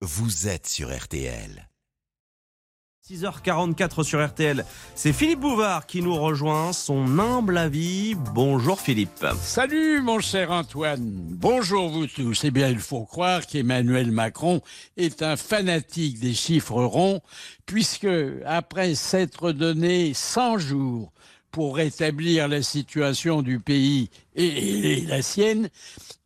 vous êtes sur RTL. 6h44 sur RTL. C'est Philippe Bouvard qui nous rejoint. Son humble avis. Bonjour Philippe. Salut mon cher Antoine. Bonjour vous tous. Eh bien, il faut croire qu'Emmanuel Macron est un fanatique des chiffres ronds, puisque après s'être donné 100 jours pour rétablir la situation du pays et, la sienne,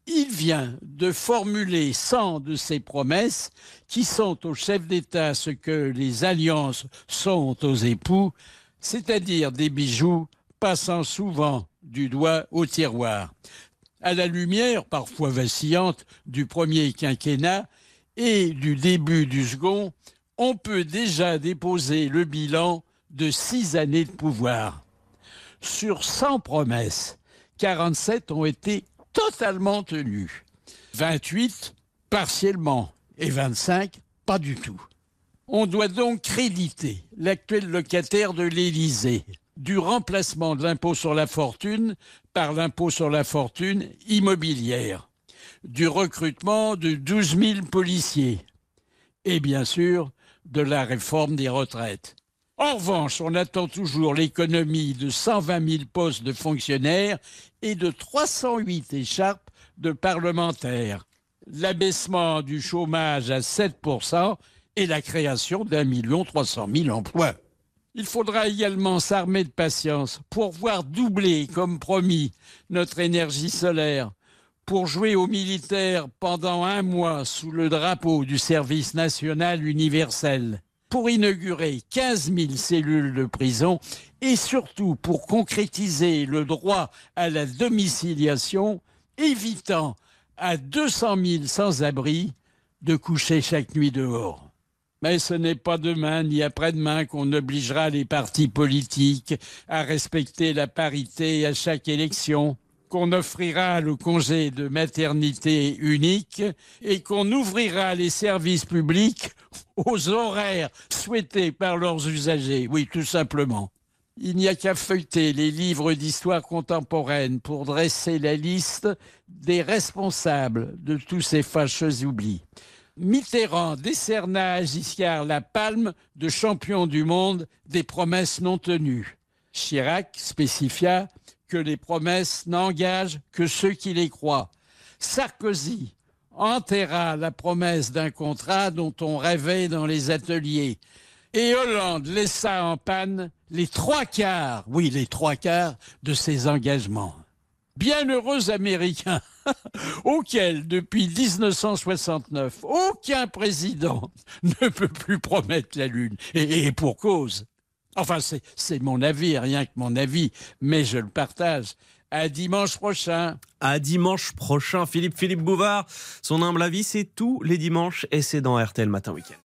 il vient de formuler 100 de ses promesses qui sont au chef d'État ce que les alliances sont aux époux, c'est-à-dire des bijoux passant souvent du doigt au tiroir. À la lumière, parfois vacillante, du premier quinquennat et du début du second, on peut déjà déposer le bilan de six années de pouvoir. Sur 100 promesses, 47 ont été totalement tenues, 28 partiellement et 25 pas du tout. On doit donc créditer l'actuel locataire de l'Élysée du remplacement de l'impôt sur la fortune par l'impôt sur la fortune immobilière, du recrutement de 12 000 policiers et bien sûr de la réforme des retraites. En revanche, on attend toujours l'économie de 120 000 postes de fonctionnaires et de 308 écharpes de parlementaires, l'abaissement du chômage à 7% et la création d'un million 300 000 emplois. Il faudra également s'armer de patience pour voir doubler, comme promis, notre énergie solaire, pour jouer aux militaires pendant un mois sous le drapeau du service national universel pour inaugurer 15 000 cellules de prison et surtout pour concrétiser le droit à la domiciliation, évitant à 200 000 sans-abri de coucher chaque nuit dehors. Mais ce n'est pas demain ni après-demain qu'on obligera les partis politiques à respecter la parité à chaque élection qu'on offrira le congé de maternité unique et qu'on ouvrira les services publics aux horaires souhaités par leurs usagers. Oui, tout simplement. Il n'y a qu'à feuilleter les livres d'histoire contemporaine pour dresser la liste des responsables de tous ces fâcheux oublis. Mitterrand décerna à Giscard la palme de champion du monde des promesses non tenues. Chirac spécifia que les promesses n'engagent que ceux qui les croient. Sarkozy enterra la promesse d'un contrat dont on rêvait dans les ateliers. Et Hollande laissa en panne les trois quarts, oui, les trois quarts de ses engagements. Bienheureux Américains, auxquels, depuis 1969, aucun président ne peut plus promettre la Lune, et, et pour cause. Enfin, c'est mon avis, rien que mon avis, mais je le partage. À dimanche prochain. À dimanche prochain, Philippe Philippe Bouvard. Son humble avis, c'est tous les dimanches et c'est dans RTL Matin Week-end.